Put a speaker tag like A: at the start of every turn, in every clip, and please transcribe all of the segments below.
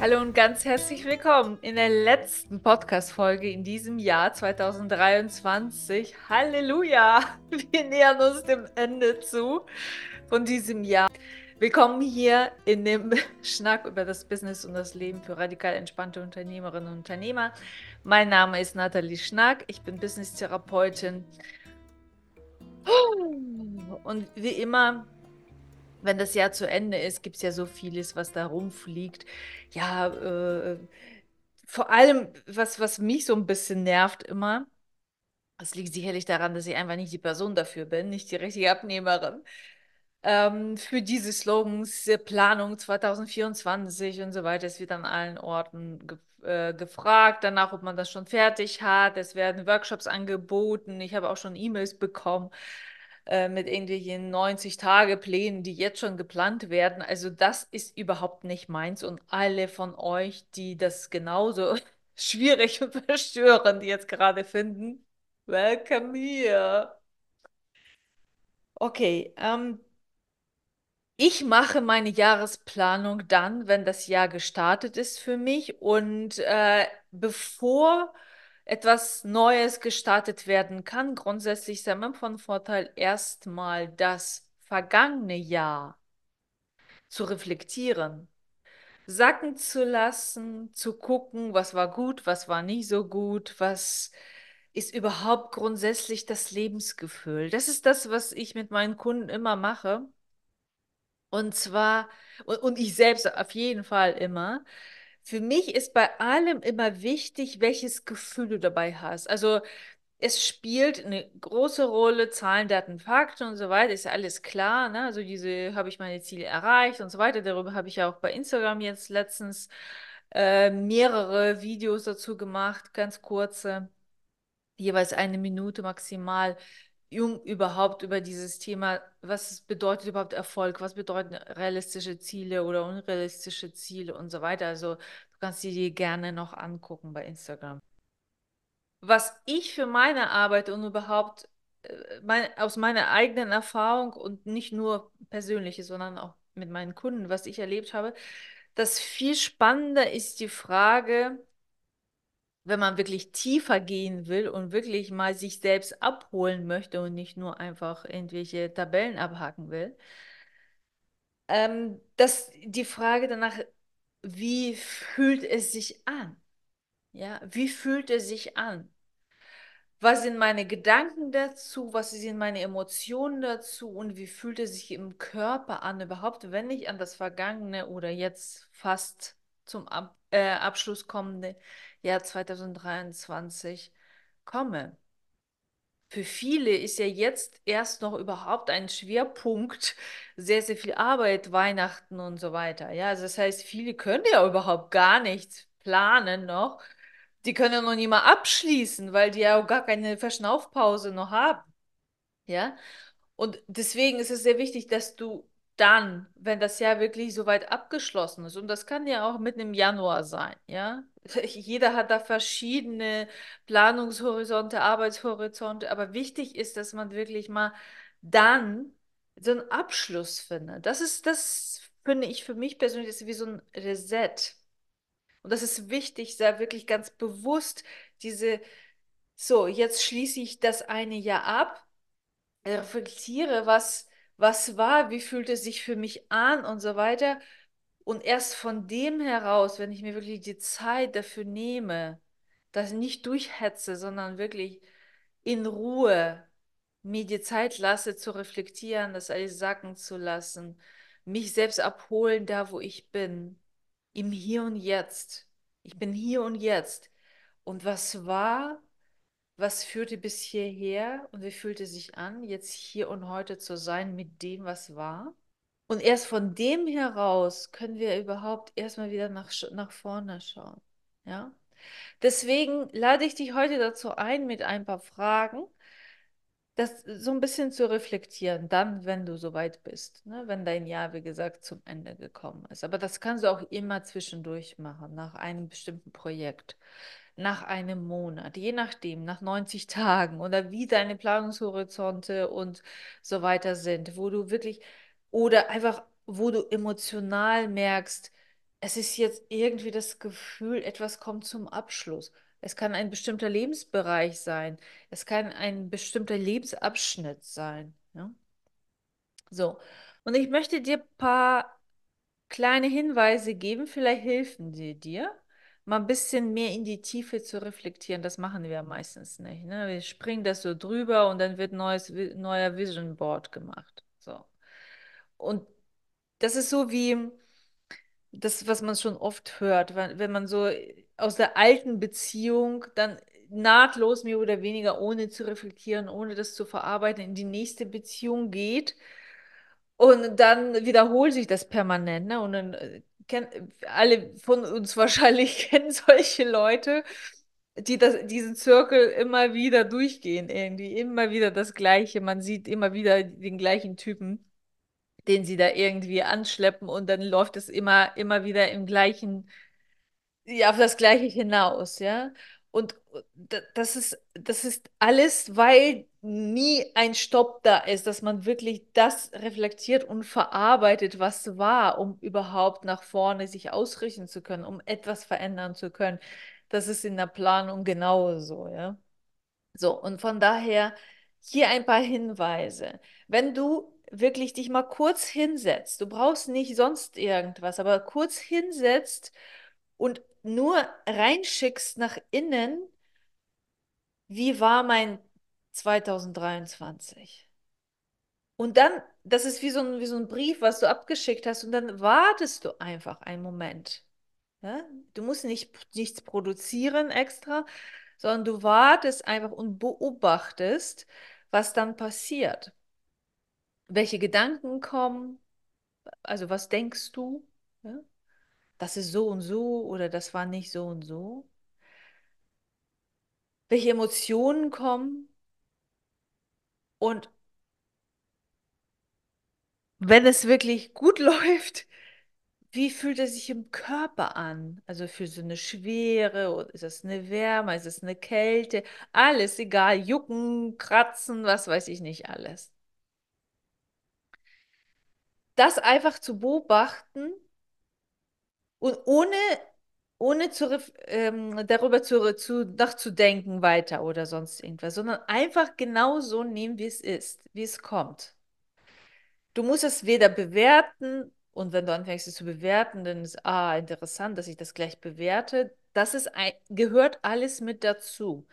A: Hallo und ganz herzlich willkommen in der letzten Podcast-Folge in diesem Jahr 2023. Halleluja! Wir nähern uns dem Ende zu von diesem Jahr. Willkommen hier in dem Schnack über das Business und das Leben für radikal entspannte Unternehmerinnen und Unternehmer. Mein Name ist Nathalie Schnack, ich bin Business-Therapeutin. Und wie immer wenn das Jahr zu Ende ist, gibt es ja so vieles, was da rumfliegt. Ja, äh, vor allem, was, was mich so ein bisschen nervt immer, das liegt sicherlich daran, dass ich einfach nicht die Person dafür bin, nicht die richtige Abnehmerin. Ähm, für diese Slogans, Planung 2024 und so weiter. Es wird an allen Orten ge äh, gefragt, danach, ob man das schon fertig hat. Es werden Workshops angeboten. Ich habe auch schon E-Mails bekommen äh, mit irgendwelchen 90-Tage-Plänen, die jetzt schon geplant werden. Also das ist überhaupt nicht meins. Und alle von euch, die das genauso schwierig und verstörend jetzt gerade finden, welcome here. Okay, ähm, ich mache meine Jahresplanung dann, wenn das Jahr gestartet ist für mich. Und äh, bevor etwas Neues gestartet werden kann. Grundsätzlich ist immer von Vorteil, erstmal das vergangene Jahr zu reflektieren, sacken zu lassen, zu gucken, was war gut, was war nicht so gut, was ist überhaupt grundsätzlich das Lebensgefühl. Das ist das, was ich mit meinen Kunden immer mache. Und zwar, und, und ich selbst auf jeden Fall immer, für mich ist bei allem immer wichtig, welches Gefühl du dabei hast. Also es spielt eine große Rolle, Zahlen, Daten, Fakten und so weiter, ist ja alles klar. Ne? Also diese habe ich meine Ziele erreicht und so weiter. Darüber habe ich ja auch bei Instagram jetzt letztens äh, mehrere Videos dazu gemacht, ganz kurze, jeweils eine Minute maximal jung überhaupt über dieses Thema, was bedeutet überhaupt Erfolg, was bedeuten realistische Ziele oder unrealistische Ziele und so weiter. Also du kannst die dir gerne noch angucken bei Instagram. Was ich für meine Arbeit und überhaupt äh, mein, aus meiner eigenen Erfahrung und nicht nur persönliche, sondern auch mit meinen Kunden, was ich erlebt habe, das viel spannender ist die Frage, wenn man wirklich tiefer gehen will und wirklich mal sich selbst abholen möchte und nicht nur einfach irgendwelche Tabellen abhaken will, ähm, dass die Frage danach, wie fühlt es sich an? Ja, wie fühlt es sich an? Was sind meine Gedanken dazu? Was sind meine Emotionen dazu? Und wie fühlt es sich im Körper an, überhaupt, wenn ich an das Vergangene oder jetzt fast zum Ab äh, Abschluss kommende Jahr 2023 komme. Für viele ist ja jetzt erst noch überhaupt ein Schwerpunkt, sehr, sehr viel Arbeit, Weihnachten und so weiter. Ja, also das heißt, viele können ja überhaupt gar nichts planen noch. Die können ja noch nie mal abschließen, weil die ja auch gar keine Verschnaufpause noch haben. Ja, und deswegen ist es sehr wichtig, dass du dann, wenn das Jahr wirklich soweit abgeschlossen ist, und das kann ja auch mitten im Januar sein, ja, jeder hat da verschiedene Planungshorizonte, Arbeitshorizonte, aber wichtig ist, dass man wirklich mal dann so einen Abschluss findet. Das ist, das finde ich für mich persönlich, ist wie so ein Reset. Und das ist wichtig, da wirklich ganz bewusst diese, so, jetzt schließe ich das eine Jahr ab, reflektiere, was, was war, wie fühlt es sich für mich an und so weiter und erst von dem heraus, wenn ich mir wirklich die Zeit dafür nehme, das nicht durchhetze, sondern wirklich in Ruhe mir die Zeit lasse zu reflektieren, das alles sacken zu lassen, mich selbst abholen da, wo ich bin, im Hier und Jetzt. Ich bin hier und jetzt. Und was war, was führte bis hierher und wie fühlte sich an, jetzt hier und heute zu sein mit dem, was war? Und erst von dem heraus können wir überhaupt erstmal wieder nach, nach vorne schauen. Ja? Deswegen lade ich dich heute dazu ein mit ein paar Fragen, das so ein bisschen zu reflektieren, dann, wenn du soweit bist, ne? wenn dein Jahr, wie gesagt, zum Ende gekommen ist. Aber das kannst du auch immer zwischendurch machen, nach einem bestimmten Projekt, nach einem Monat, je nachdem, nach 90 Tagen oder wie deine Planungshorizonte und so weiter sind, wo du wirklich oder einfach, wo du emotional merkst, es ist jetzt irgendwie das Gefühl, etwas kommt zum Abschluss. Es kann ein bestimmter Lebensbereich sein. Es kann ein bestimmter Lebensabschnitt sein. Ja? So. Und ich möchte dir ein paar kleine Hinweise geben. Vielleicht helfen sie dir, mal ein bisschen mehr in die Tiefe zu reflektieren. Das machen wir meistens nicht. Ne? Wir springen das so drüber und dann wird neues, neuer Vision Board gemacht. So. Und das ist so wie das, was man schon oft hört, wenn, wenn man so aus der alten Beziehung dann nahtlos mehr oder weniger, ohne zu reflektieren, ohne das zu verarbeiten, in die nächste Beziehung geht. Und dann wiederholt sich das permanent. Ne? Und dann äh, kennen alle von uns wahrscheinlich kennen solche Leute, die das, diesen Zirkel immer wieder durchgehen, irgendwie. Immer wieder das Gleiche. Man sieht immer wieder den gleichen Typen den sie da irgendwie anschleppen und dann läuft es immer, immer wieder im gleichen, ja, auf das Gleiche hinaus, ja. Und das ist, das ist alles, weil nie ein Stopp da ist, dass man wirklich das reflektiert und verarbeitet, was war, um überhaupt nach vorne sich ausrichten zu können, um etwas verändern zu können. Das ist in der Planung genauso, ja. So, und von daher hier ein paar Hinweise. Wenn du wirklich dich mal kurz hinsetzt, du brauchst nicht sonst irgendwas, aber kurz hinsetzt und nur reinschickst nach innen, wie war mein 2023? Und dann, das ist wie so ein, wie so ein Brief, was du abgeschickt hast, und dann wartest du einfach einen Moment. Ja? Du musst nicht, nichts produzieren extra, sondern du wartest einfach und beobachtest, was dann passiert. Welche Gedanken kommen, also was denkst du? Ja? Das ist so und so oder das war nicht so und so. Welche Emotionen kommen und wenn es wirklich gut läuft, wie fühlt es sich im Körper an? Also für so eine Schwere, ist es eine Wärme, ist es eine Kälte? Alles egal, jucken, kratzen, was weiß ich nicht alles. Das einfach zu beobachten und ohne, ohne zu, ähm, darüber zu, zu, nachzudenken weiter oder sonst irgendwas, sondern einfach genau so nehmen, wie es ist, wie es kommt. Du musst es weder bewerten und wenn du anfängst es zu bewerten, dann ist, ah, interessant, dass ich das gleich bewerte. Das ist ein, gehört alles mit dazu.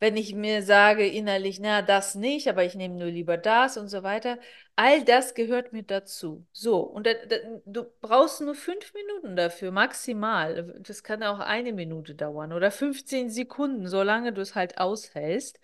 A: Wenn ich mir sage innerlich, na, das nicht, aber ich nehme nur lieber das und so weiter, all das gehört mit dazu. So, und da, da, du brauchst nur fünf Minuten dafür, maximal. Das kann auch eine Minute dauern oder 15 Sekunden, solange du es halt aushältst.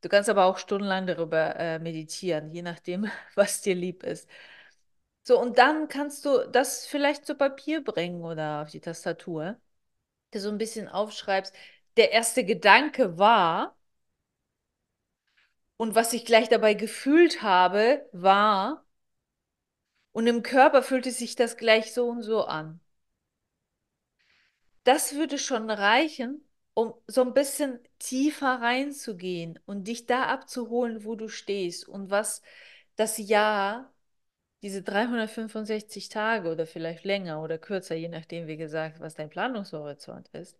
A: Du kannst aber auch stundenlang darüber äh, meditieren, je nachdem, was dir lieb ist. So, und dann kannst du das vielleicht zu Papier bringen oder auf die Tastatur, du so ein bisschen aufschreibst. Der erste Gedanke war, und was ich gleich dabei gefühlt habe, war, und im Körper fühlte sich das gleich so und so an. Das würde schon reichen, um so ein bisschen tiefer reinzugehen und dich da abzuholen, wo du stehst und was das Jahr diese 365 Tage oder vielleicht länger oder kürzer, je nachdem, wie gesagt, was dein Planungshorizont ist,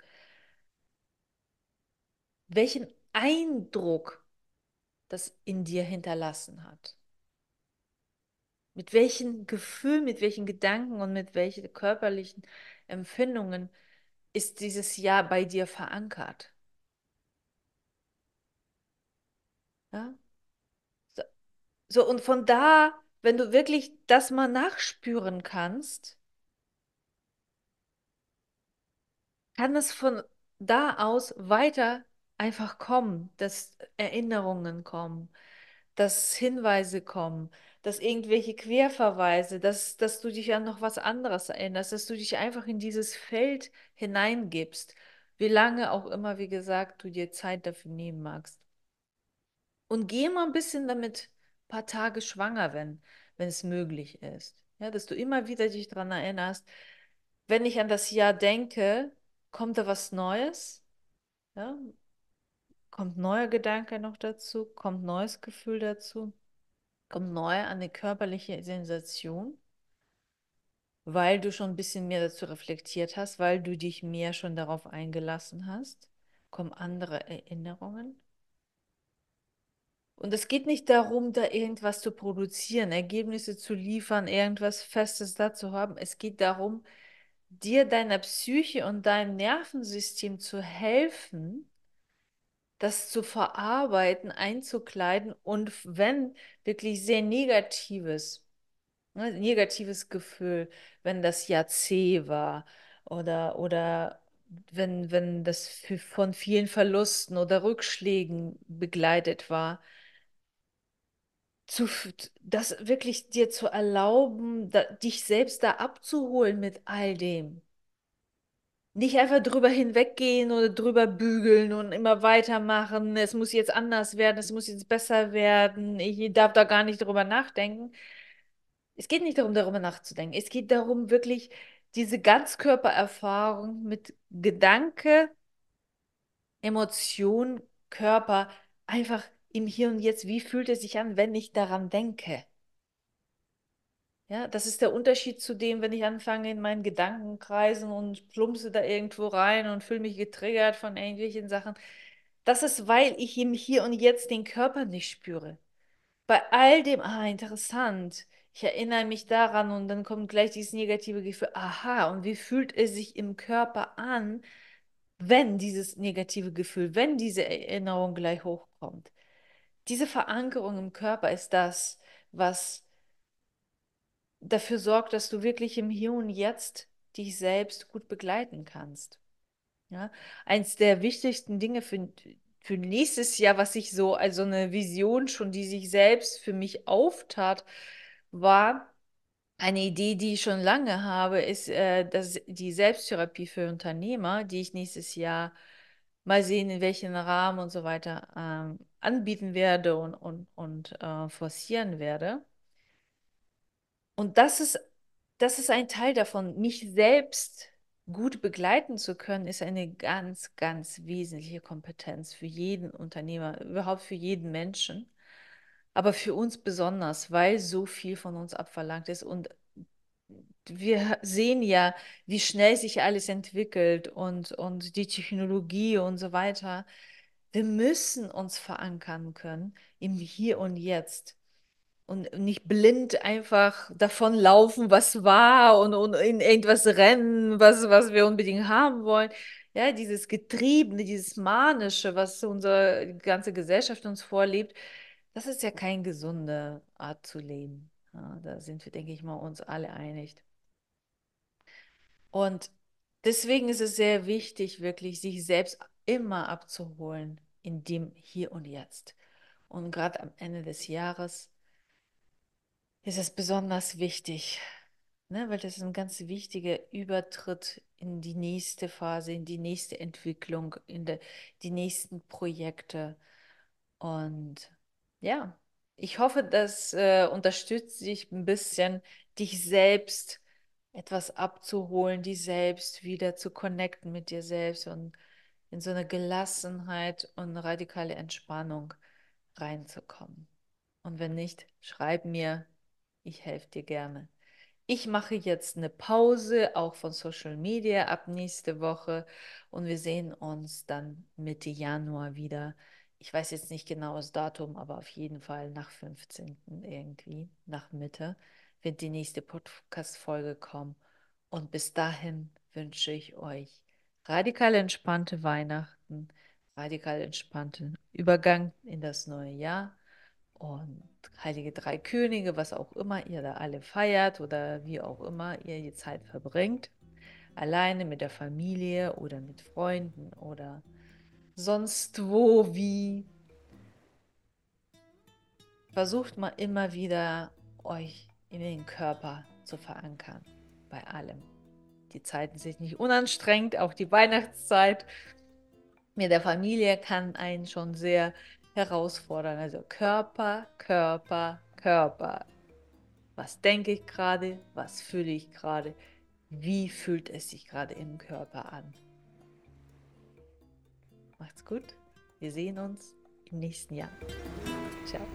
A: welchen Eindruck das in dir hinterlassen hat. Mit welchen Gefühlen, mit welchen Gedanken und mit welchen körperlichen Empfindungen ist dieses Jahr bei dir verankert? Ja? So, so und von da wenn du wirklich das mal nachspüren kannst, kann es von da aus weiter einfach kommen, dass Erinnerungen kommen, dass Hinweise kommen, dass irgendwelche Querverweise, dass, dass du dich an noch was anderes erinnerst, dass du dich einfach in dieses Feld hineingibst, wie lange auch immer, wie gesagt, du dir Zeit dafür nehmen magst. Und geh mal ein bisschen damit paar Tage schwanger, wenn, wenn es möglich ist. Ja, dass du immer wieder dich daran erinnerst, wenn ich an das Jahr denke, kommt da was Neues? Ja? Kommt neuer Gedanke noch dazu? Kommt neues Gefühl dazu? Kommt neu an die körperliche Sensation? weil du schon ein bisschen mehr dazu reflektiert hast, weil du dich mehr schon darauf eingelassen hast, kommen andere Erinnerungen. Und es geht nicht darum, da irgendwas zu produzieren, Ergebnisse zu liefern, irgendwas Festes da zu haben. Es geht darum, dir deiner Psyche und deinem Nervensystem zu helfen, das zu verarbeiten, einzukleiden und wenn wirklich sehr negatives, ne, negatives Gefühl, wenn das Jahr C war oder, oder wenn, wenn das von vielen Verlusten oder Rückschlägen begleitet war, zu, das wirklich dir zu erlauben, da, dich selbst da abzuholen mit all dem nicht einfach drüber hinweggehen oder drüber bügeln und immer weitermachen. Es muss jetzt anders werden, es muss jetzt besser werden. Ich darf da gar nicht drüber nachdenken. Es geht nicht darum, darüber nachzudenken. Es geht darum, wirklich diese Ganzkörpererfahrung mit Gedanke, Emotion, Körper einfach im Hier und Jetzt. Wie fühlt es sich an, wenn ich daran denke? Ja, das ist der Unterschied zu dem, wenn ich anfange in meinen Gedanken kreisen und plumpse da irgendwo rein und fühle mich getriggert von irgendwelchen Sachen. Das ist, weil ich im Hier und Jetzt den Körper nicht spüre. Bei all dem, ah, interessant. Ich erinnere mich daran und dann kommt gleich dieses negative Gefühl. Aha, und wie fühlt es sich im Körper an, wenn dieses negative Gefühl, wenn diese Erinnerung gleich hochkommt? Diese Verankerung im Körper ist das, was dafür sorgt, dass du wirklich im Hier und Jetzt dich selbst gut begleiten kannst. Ja, eins der wichtigsten Dinge für, für nächstes Jahr, was ich so, also eine Vision schon, die sich selbst für mich auftat, war eine Idee, die ich schon lange habe, ist äh, dass die Selbsttherapie für Unternehmer, die ich nächstes Jahr mal sehen, in welchem Rahmen und so weiter ähm, anbieten werde und, und, und äh, forcieren werde. Und das ist, das ist ein Teil davon. Mich selbst gut begleiten zu können, ist eine ganz, ganz wesentliche Kompetenz für jeden Unternehmer, überhaupt für jeden Menschen. Aber für uns besonders, weil so viel von uns abverlangt ist. Und wir sehen ja, wie schnell sich alles entwickelt und, und die Technologie und so weiter. Wir müssen uns verankern können im Hier und Jetzt und nicht blind einfach davonlaufen, was war und, und in irgendwas rennen, was, was wir unbedingt haben wollen. Ja, dieses Getriebene, dieses Manische, was unsere ganze Gesellschaft uns vorlebt, das ist ja keine gesunde Art zu leben. Ja, da sind wir, denke ich mal, uns alle einig. Und deswegen ist es sehr wichtig, wirklich sich selbst immer abzuholen in dem Hier und Jetzt. Und gerade am Ende des Jahres ist es besonders wichtig, ne? weil das ist ein ganz wichtiger Übertritt in die nächste Phase, in die nächste Entwicklung, in de, die nächsten Projekte. Und ja, ich hoffe, das äh, unterstützt dich ein bisschen, dich selbst etwas abzuholen, dich selbst wieder zu connecten mit dir selbst und in so eine Gelassenheit und radikale Entspannung reinzukommen. Und wenn nicht, schreib mir, ich helfe dir gerne. Ich mache jetzt eine Pause, auch von Social Media ab nächste Woche und wir sehen uns dann Mitte Januar wieder. Ich weiß jetzt nicht genau das Datum, aber auf jeden Fall nach 15. irgendwie, nach Mitte, wird die nächste Podcast-Folge kommen. Und bis dahin wünsche ich euch radikal entspannte Weihnachten, radikal entspannten Übergang in das neue Jahr und Heilige Drei Könige, was auch immer ihr da alle feiert oder wie auch immer ihr die Zeit verbringt. Alleine mit der Familie oder mit Freunden oder sonst wo, wie. Versucht mal immer wieder euch in den Körper zu verankern. Bei allem. Die Zeiten sind nicht unanstrengend, auch die Weihnachtszeit mit der Familie kann einen schon sehr herausfordern. Also Körper, Körper, Körper. Was denke ich gerade? Was fühle ich gerade? Wie fühlt es sich gerade im Körper an? Macht's gut. Wir sehen uns im nächsten Jahr. Ciao.